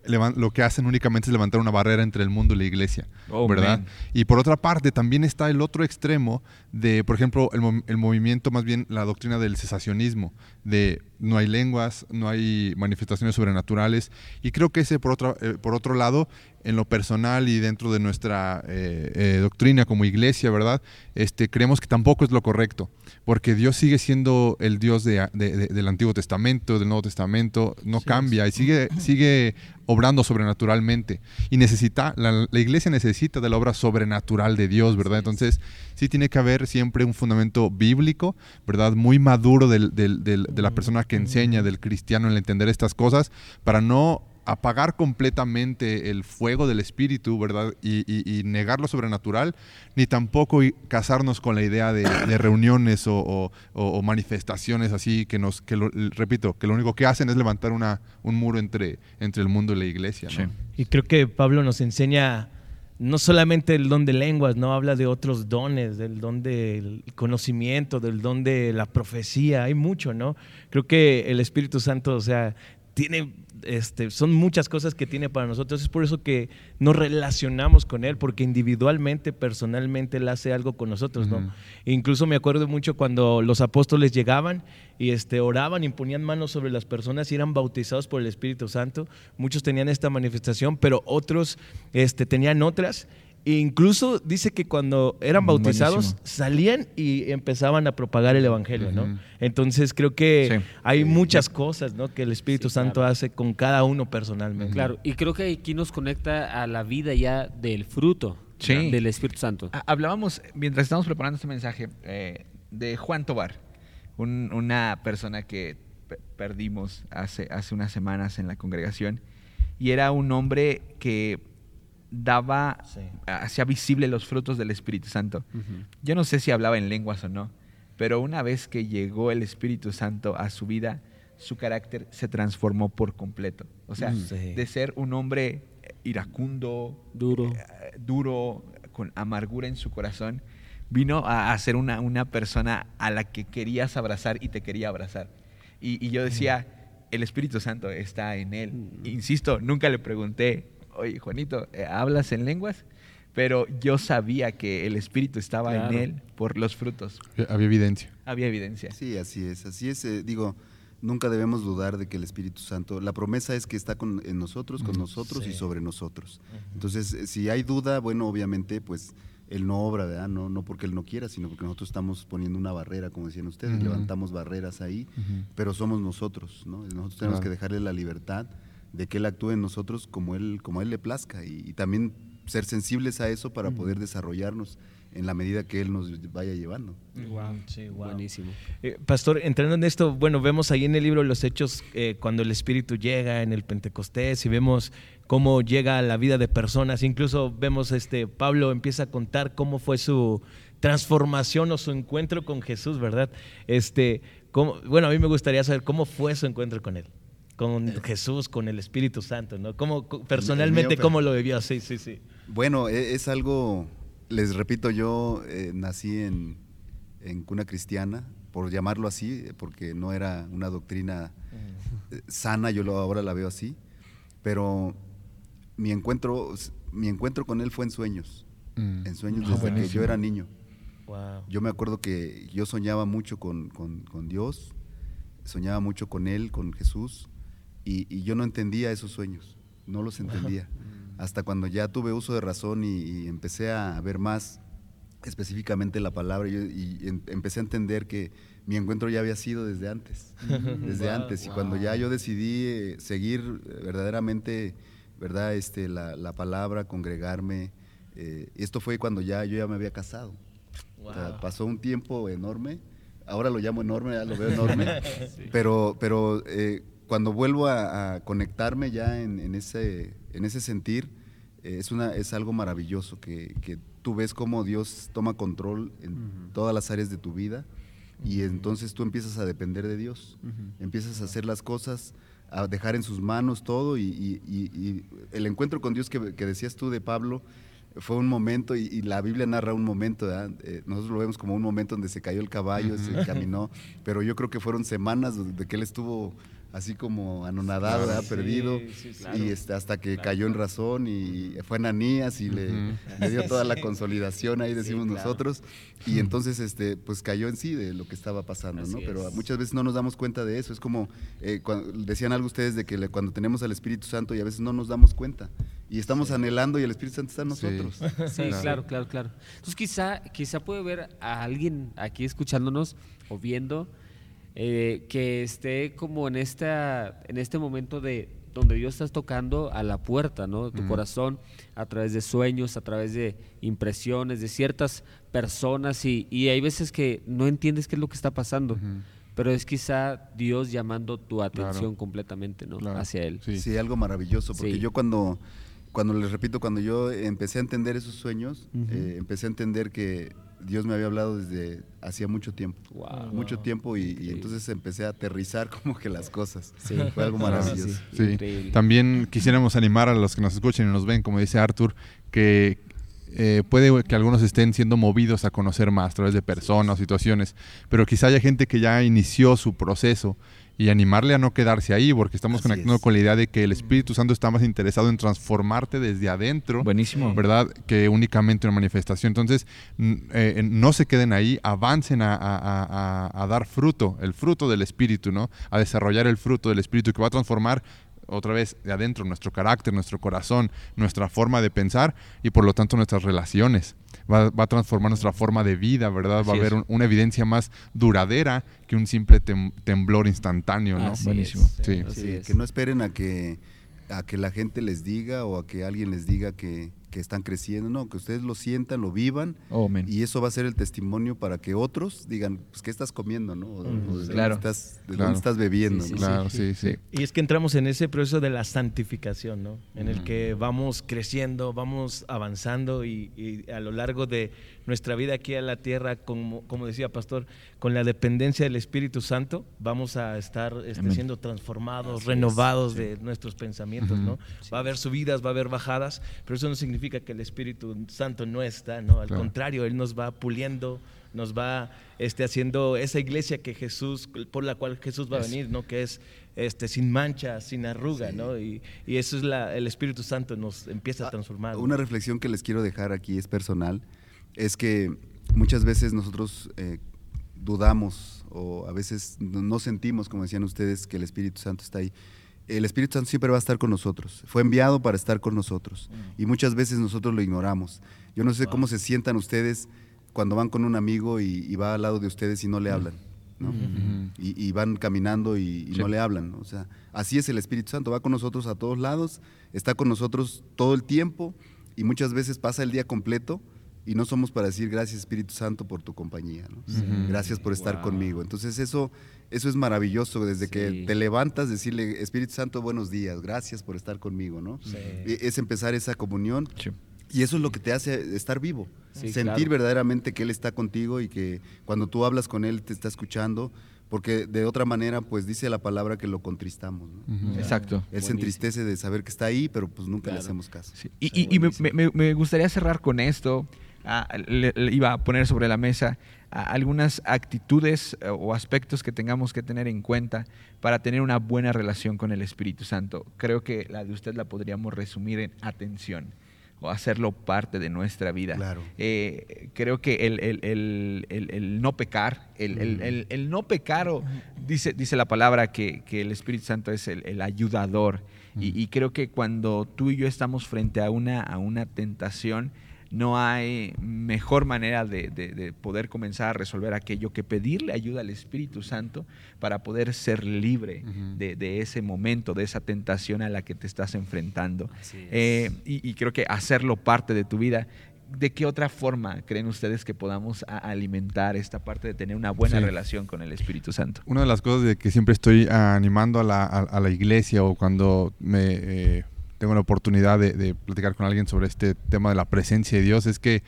lo que hacen únicamente es levantar una barrera entre el mundo y la iglesia, oh, ¿verdad? Y por otra parte, también está el otro extremo de, por ejemplo, el, movimiento, más bien la doctrina del cesacionismo, de no hay lenguas, no hay manifestaciones sobrenaturales, y creo que ese, por, otra, eh, por otro lado, en lo personal y dentro de nuestra eh, eh, doctrina como iglesia, ¿verdad? Este, creemos que tampoco es lo correcto, porque Dios sigue siendo el Dios del Antiguo Testamento, del Nuevo Testamento, no cambia y sigue, sigue obrando sobrenaturalmente. Y necesita, la, iglesia necesita de la obra sobrenatural de Dios, ¿verdad? Entonces, sí tiene que haber siempre un fundamento bíblico, ¿verdad? Muy maduro de la persona que enseña, del cristiano, en entender estas cosas, para no apagar completamente el fuego del espíritu, ¿verdad? Y, negar lo sobrenatural, ni tampoco casarnos con la idea de, reuniones o, manifestaciones así que nos, que repito, que lo único que hacen es levantar una, un muro entre, entre el mundo y la iglesia. Y creo que Pablo nos enseña no solamente el don de lenguas, no habla de otros dones, del don del conocimiento, del don de la profecía, hay mucho, ¿no? Creo que el Espíritu Santo, o sea, tiene este, son muchas cosas que tiene para nosotros. Es por eso que nos relacionamos con Él, porque individualmente, personalmente, Él hace algo con nosotros. ¿no? Incluso me acuerdo mucho cuando los apóstoles llegaban y este, oraban, imponían manos sobre las personas y eran bautizados por el Espíritu Santo. Muchos tenían esta manifestación, pero otros este, tenían otras. E incluso dice que cuando eran bautizados salían y empezaban a propagar el evangelio, ¿no? Entonces creo que hay muchas cosas, ¿no? Que el Espíritu Santo hace con cada uno personalmente. Claro, y creo que aquí nos conecta a la vida ya del fruto del Espíritu Santo. Hablábamos mientras estábamos preparando este mensaje eh, de Juan Tobar, una persona que perdimos hace, hace unas semanas en la congregación y era un hombre que daba, hacía visible los frutos del Espíritu Santo. Yo no sé si hablaba en lenguas o no, pero una vez que llegó el Espíritu Santo a su vida, su carácter se transformó por completo. O sea, de ser un hombre iracundo, duro, eh, duro, con amargura en su corazón, vino a, ser una, una, persona a la que querías abrazar y te quería abrazar. Y, yo decía, el Espíritu Santo está en él. Insisto, nunca le pregunté, oye, Juanito, eh, ¿hablas en lenguas? Pero yo sabía que el Espíritu estaba en él por los frutos. Había evidencia. Había evidencia. Sí, así es. Así es. Eh, digo, nunca debemos dudar de que el Espíritu Santo, la promesa es que está con, en nosotros, con nosotros y sobre nosotros. Entonces, eh, si hay duda, bueno, obviamente, pues él no obra, ¿verdad? No, no porque él no quiera, sino porque nosotros estamos poniendo una barrera, como decían ustedes, levantamos barreras ahí, pero somos nosotros, ¿no? Nosotros tenemos que dejarle la libertad de que Él actúe en nosotros como Él, como él le plazca y, también ser sensibles a eso para poder desarrollarnos en la medida que Él nos vaya llevando. sí, Buenísimo. Eh, pastor, entrando en esto, bueno, vemos ahí en el libro los hechos eh, cuando el Espíritu llega en el Pentecostés y vemos cómo llega a la vida de personas. Incluso vemos, este, Pablo empieza a contar cómo fue su transformación o su encuentro con Jesús, ¿verdad? Este, cómo, bueno, a mí me gustaría saber cómo fue su encuentro con Él con Jesús, con el Espíritu Santo, ¿no? ¿Cómo, personalmente, ¿cómo lo vivió? Sí, sí, sí. Bueno, e, es, algo, les repito, yo eh, nací en, cuna cristiana, por llamarlo así, porque no era una doctrina eh, sana, yo lo, ahora la veo así, pero mi encuentro, mi encuentro con él fue en sueños, mm. en sueños ah, desde que yo era niño. Yo me acuerdo que yo soñaba mucho con, con Dios, soñaba mucho con Él, con Jesús, y, yo no entendía esos sueños, no los entendía. Hasta cuando ya tuve uso de razón y, empecé a ver más específicamente la palabra y, em, empecé a entender que mi encuentro ya había sido desde antes, desde antes. Y cuando ya yo decidí eh, seguir eh, verdaderamente, ¿verdad? Este, la, palabra, congregarme, eh, esto fue cuando ya yo ya me había casado. pasó un tiempo enorme, ahora lo llamo enorme, ya lo veo enorme, pero, pero cuando vuelvo a, conectarme ya en, ese, en ese sentir, eh, es, una, es algo maravilloso, que, tú ves cómo Dios toma control en todas las áreas de tu vida y entonces tú empiezas a depender de Dios, empiezas a hacer las cosas, a dejar en sus manos todo y, el encuentro con Dios que, decías tú de Pablo, fue un momento, y, la Biblia narra un momento, eh, nosotros lo vemos como un momento donde se cayó el caballo, se caminó, pero yo creo que fueron semanas de que él estuvo así como anonadado, ha perdido, y este, hasta que cayó en razón y fue Ananías y le, dio toda la consolidación, ahí decimos nosotros, y entonces este, pues cayó en sí de lo que estaba pasando, ¿no? Pero muchas veces no nos damos cuenta de eso, es como, eh, decían algo ustedes de que cuando tenemos al Espíritu Santo y a veces no nos damos cuenta, y estamos anhelando y el Espíritu Santo está en nosotros. Sí, claro. claro, claro, Entonces quizá, quizá puede ver a alguien aquí escuchándonos o viendo eh, que esté como en, esta, en este momento de donde Dios está tocando a la puerta, ¿no? Tu corazón a través de sueños, a través de impresiones, de ciertas personas y, hay veces que no entiendes qué es lo que está pasando. Pero es quizá Dios llamando tu atención completamente ¿no? hacia Él. Sí. algo maravilloso, porque yo cuando, cuando les repito, cuando yo empecé a entender esos sueños, eh, empecé a entender que Dios me había hablado desde hacía mucho tiempo. Mucho tiempo y, entonces empecé a aterrizar como que las cosas. Fue algo maravilloso. También quisiéramos animar a los que nos escuchen y nos ven, como dice Arthur, que eh, puede que algunos estén siendo movidos a conocer más a través de personas o situaciones, pero quizá haya gente que ya inició su proceso y animarle a no quedarse ahí, porque estamos conectando con la idea de que el Espíritu Santo está más interesado en transformarte desde adentro. Buenísimo. ¿Verdad? Que únicamente una manifestación. Entonces, eh, no se queden ahí, avancen a, dar fruto, el fruto del Espíritu, ¿no? A desarrollar el fruto del Espíritu que va a transformar otra vez de adentro nuestro carácter, nuestro corazón, nuestra forma de pensar y por lo tanto nuestras relaciones va, a transformar nuestra forma de vida, ¿verdad? va a haber una evidencia más duradera que un simple temblor instantáneo, ¿no? Buenísimo. Sí. que no esperen a que a que la gente les diga o a que alguien les diga que, que están creciendo, no, que ustedes lo sientan, lo vivan, oh, y eso va a ser el testimonio para que otros digan, pues, ¿qué estás comiendo, no? O, de claro. Dónde estás, de dónde estás bebiendo, Claro, sí, sí. Y es que entramos en ese proceso de la santificación, ¿no? En el que vamos creciendo, vamos avanzando y, a lo largo de nuestra vida aquí en la tierra, como, como decía Pastor, con la dependencia del Espíritu Santo, vamos a estar este, siendo transformados, renovados de nuestros pensamientos, ¿no? Va a haber subidas, va a haber bajadas, pero eso no significa que el Espíritu Santo no está, ¿no? Al contrario, Él nos va puliendo, nos va este, haciendo esa iglesia que Jesús, por la cual Jesús va a venir, ¿no? Que es este, sin mancha, sin arruga, ¿no? Y, eso es la, el Espíritu Santo nos empieza a ah, transformar. Una reflexión que les quiero dejar aquí es personal, es que muchas veces nosotros eh, dudamos o a veces no sentimos, como decían ustedes, que el Espíritu Santo está ahí el Espíritu Santo siempre va a estar con nosotros. Fue enviado para estar con nosotros. Y muchas veces nosotros lo ignoramos. Yo no sé cómo se sientan ustedes cuando van con un amigo y, va al lado de ustedes y no le hablan. y, van caminando y, no le hablan. O sea, así es el Espíritu Santo. Va con nosotros a todos lados, está con nosotros todo el tiempo y muchas veces pasa el día completo y no somos para decir gracias Espíritu Santo por tu compañía, gracias por estar conmigo. Entonces eso, eso es maravilloso, desde que te levantas, decirle Espíritu Santo buenos días, gracias por estar conmigo, ¿no? E, es empezar esa comunión. Y eso es lo que te hace estar vivo, sentir verdaderamente que Él está contigo y que cuando tú hablas con Él te está escuchando, porque de otra manera, pues dice la palabra que lo contristamos. Exacto. Él se entristece de saber que está ahí, pero pues nunca le hacemos caso. Y, me, gustaría cerrar con esto le, iba a poner sobre la mesa algunas actitudes eh, o aspectos que tengamos que tener en cuenta para tener una buena relación con el Espíritu Santo. Creo que la de usted la podríamos resumir en atención o hacerlo parte de nuestra vida. Claro. Eh, creo que el, no pecar, el, no pecar, o, dice, dice la palabra que, el Espíritu Santo es el, ayudador. Y, y, creo que cuando tú y yo estamos frente a una, a una tentación, no hay mejor manera de, poder comenzar a resolver aquello que pedirle ayuda al Espíritu Santo para poder ser libre de, ese momento, de esa tentación a la que te estás enfrentando. Eh, y, creo que hacerlo parte de tu vida. ¿De qué otra forma creen ustedes que podamos alimentar esta parte de tener una buena relación con el Espíritu Santo? Una de las cosas de que siempre estoy animando a la, iglesia o cuando me... Eh, tengo la oportunidad de, platicar con alguien sobre este tema de la presencia de Dios, es que,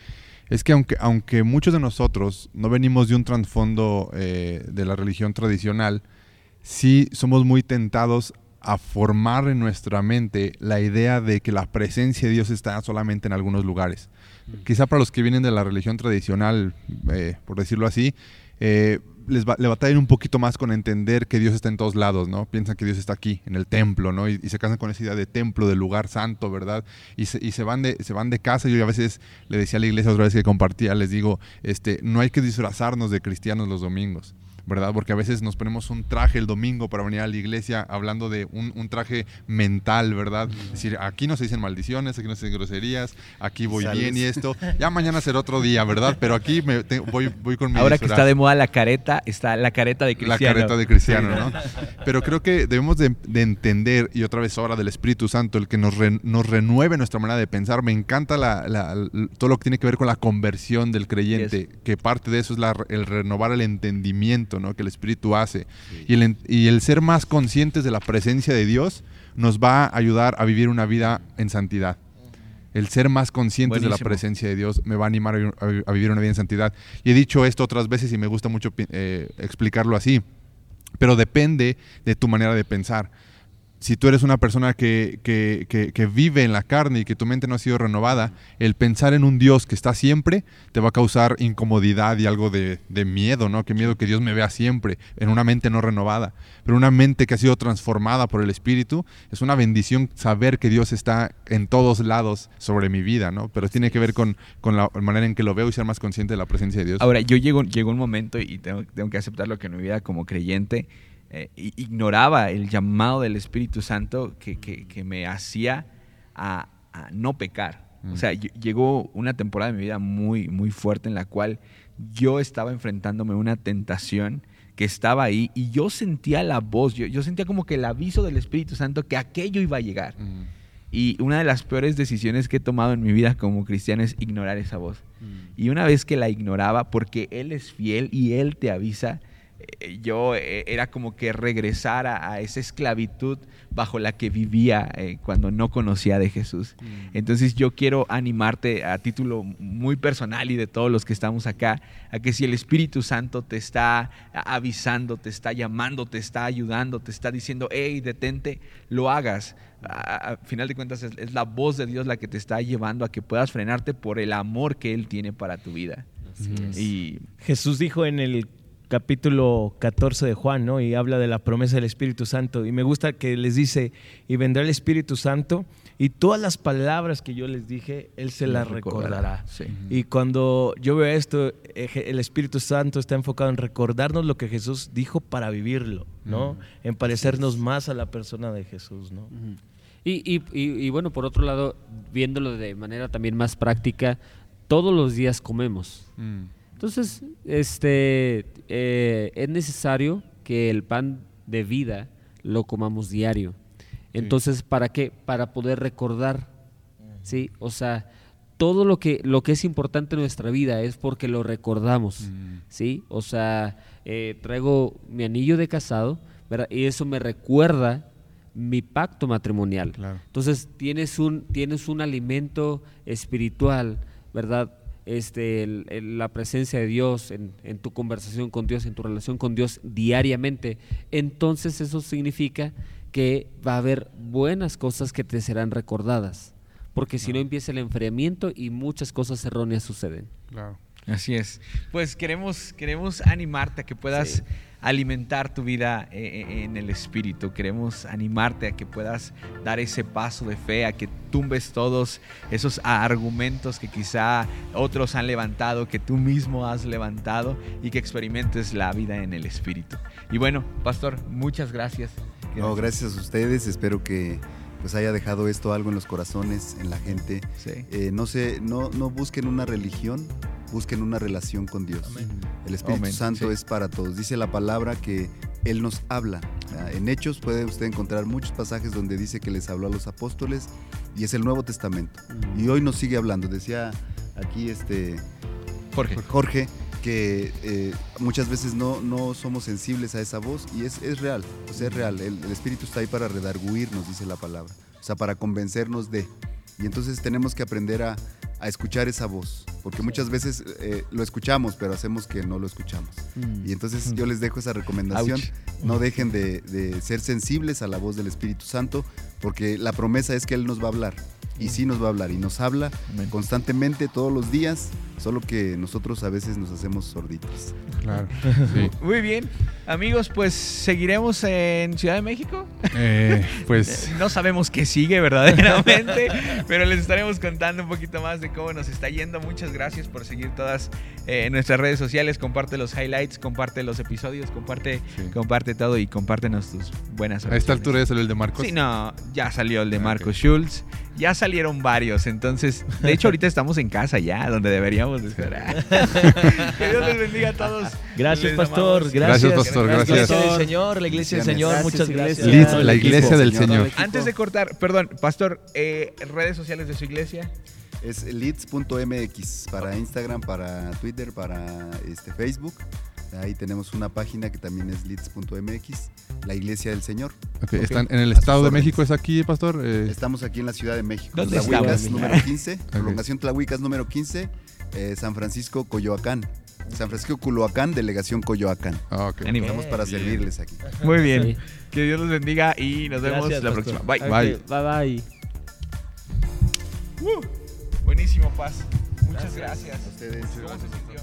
es que aunque, aunque muchos de nosotros no venimos de un trasfondo eh, de la religión tradicional, sí somos muy tentados a formar en nuestra mente la idea de que la presencia de Dios está solamente en algunos lugares. Mm. Quizá para los que vienen de la religión tradicional, eh, por decirlo así, eh, les le batallan un poquito más con entender que Dios está en todos lados, ¿no? Piensan que Dios está aquí, en el templo, ¿no? Y, se casan con esa idea de templo, de lugar santo, ¿verdad? Y se, y se, van, de, se van de casa. Yo a veces le decía a la iglesia otra vez que compartía, les digo, este, no hay que disfrazarnos de cristianos los domingos. ¿Verdad? Porque a veces nos ponemos un traje el domingo para venir a la iglesia hablando de un, traje mental, ¿verdad? Es decir, aquí no se dicen maldiciones, aquí no se dicen groserías, aquí voy bien y esto. Ya mañana será otro día, ¿verdad? Pero aquí me voy, voy con mi Ahora que está de moda la careta, está la careta de cristiano. La careta de cristiano, ¿no? Pero creo que debemos de, entender, y otra vez ahora del Espíritu Santo, el que nos, nos renueve nuestra manera de pensar. Me encanta todo lo que tiene que ver con la conversión del creyente, que parte de eso es el renovar el entendimiento ¿no? que el Espíritu hace. Y, el, y el ser más conscientes de la presencia de Dios nos va a ayudar a vivir una vida en santidad. El ser más conscientes de la presencia de Dios me va a animar a, vivir una vida en santidad. Y he dicho esto otras veces y me gusta mucho eh, explicarlo así, pero depende de tu manera de pensar si tú eres una persona que, vive en la carne y que tu mente no ha sido renovada, el pensar en un Dios que está siempre te va a causar incomodidad y algo de, miedo, ¿no? Qué miedo que Dios me vea siempre, en una mente no renovada. Pero una mente que ha sido transformada por el Espíritu, es una bendición saber que Dios está en todos lados sobre mi vida, ¿no? Pero tiene que ver con, la manera en que lo veo y ser más consciente de la presencia de Dios. Ahora, yo llego, llego un momento y tengo, tengo que aceptarlo que en mi vida como creyente eh, ignoraba el llamado del Espíritu Santo que, que, me hacía a, no pecar. O sea, mm. llegó una temporada de mi vida muy, muy fuerte en la cual yo estaba enfrentándome a una tentación que estaba ahí y yo sentía la voz, yo, yo, sentía como que el aviso del Espíritu Santo que aquello iba a llegar. Mm. Y una de las peores decisiones que he tomado en mi vida como cristiano es ignorar esa voz. Mm. Y una vez que la ignoraba, porque Él es fiel y Él te avisa, yo eh, era como que regresar a, esa esclavitud bajo la que vivía eh, cuando no conocía de Jesús. Mm. Entonces yo quiero animarte a título muy personal y de todos los que estamos acá, a que si el Espíritu Santo te está avisando, te está llamando, te está ayudando, te está diciendo, hey, detente, lo hagas. A, final de cuentas es, la voz de Dios la que te está llevando a que puedas frenarte por el amor que Él tiene para tu vida. Y Jesús dijo en el capítulo 14 de Juan, ¿no? Y habla de la promesa del Espíritu Santo. Y me gusta que les dice, y vendrá el Espíritu Santo, y todas las palabras que yo les dije, Él se las recordará. Y cuando yo veo esto, el Espíritu Santo está enfocado en recordarnos lo que Jesús dijo para vivirlo, ¿no? En parecernos más a la persona de Jesús, ¿no? y, y, bueno, por otro lado, viéndolo de manera también más práctica, todos los días comemos. Mm. Entonces, este, eh, es necesario que el pan de vida lo comamos diario. Entonces, ¿para qué? Para poder recordar, ¿sí? O sea, todo lo que, lo que es importante en nuestra vida es porque lo recordamos, ¿sí? O sea, eh, traigo mi anillo de casado, ¿verdad? Y eso me recuerda mi pacto matrimonial. Entonces, tienes un, tienes un alimento espiritual, ¿verdad? Este, la presencia de Dios en, tu conversación con Dios, en tu relación con Dios diariamente, entonces eso significa que va a haber buenas cosas que te serán recordadas, porque si no empieza el enfriamiento y muchas cosas erróneas suceden. Claro. Así es. Pues queremos, queremos animarte a que puedas alimentar tu vida eh, eh, en el Espíritu. Queremos animarte a que puedas dar ese paso de fe, a que tumbes todos esos argumentos que quizá otros han levantado, que tú mismo has levantado y que experimentes la vida en el Espíritu. Y bueno, Pastor, muchas gracias. No, gracias a ustedes. Espero que pues haya dejado esto algo en los corazones, en la gente. Eh, no, sé, no, no busquen una religión, busquen una relación con Dios. El Espíritu Santo es para todos. Dice la palabra que Él nos habla. En Hechos puede usted encontrar muchos pasajes donde dice que les habló a los apóstoles y es el Nuevo Testamento. Y hoy nos sigue hablando. Decía aquí este Jorge, Jorge que eh, muchas veces no, no somos sensibles a esa voz y es, es real, o sea, es real. El, el Espíritu está ahí para redarguirnos, dice la palabra, o sea, para convencernos de. Y entonces tenemos que aprender a, a escuchar esa voz, porque muchas veces eh, lo escuchamos, pero hacemos que no lo escuchamos. Mm. Y entonces yo les dejo esa recomendación, no dejen de, ser sensibles a la voz del Espíritu Santo, porque la promesa es que Él nos va a hablar. Y sí nos va a hablar y nos habla constantemente todos los días, solo que nosotros a veces nos hacemos sorditos. Claro. Muy bien. Amigos, pues seguiremos en Ciudad de México. Eh, pues no sabemos qué sigue verdaderamente, pero les estaremos contando un poquito más de cómo nos está yendo. Muchas gracias por seguir todas eh, nuestras redes sociales. Comparte los highlights, comparte los episodios, comparte, comparte todo y compártenos tus buenas. A esta altura ya salió el de Marcos. Sí, no, ya salió el de ah, Marcos Schultz. Ya salieron varios, entonces, de hecho ahorita estamos en casa ya, donde deberíamos estar. que Dios les bendiga a todos. Gracias, pastor. Gracias. pastor. Gracias. La iglesia del Señor, la iglesia del Señor, muchas gracias. La iglesia del Señor. Antes de cortar, perdón, pastor, eh, redes sociales de su iglesia. Es leads.mx para Instagram, para Twitter, para este, Facebook. Ahí tenemos una página que también es leads.mx, la Iglesia del Señor. ¿Están en el Estado de México? ¿Es aquí, pastor? Eh, estamos aquí en la Ciudad de México. ¿Dónde Tlahuicas número 15, prolongación Tlahuicas número 15, eh, San Francisco, Coyoacán. San Francisco, Culoacán, delegación Coyoacán. Ah, okay. Animamos para servirles aquí. Muy bien. Que Dios los bendiga y nos vemos la próxima. Bye. Bye. Bye, bye. Uh, buenísimo, Paz. Muchas gracias. A ustedes. ¿Cómo se sintió?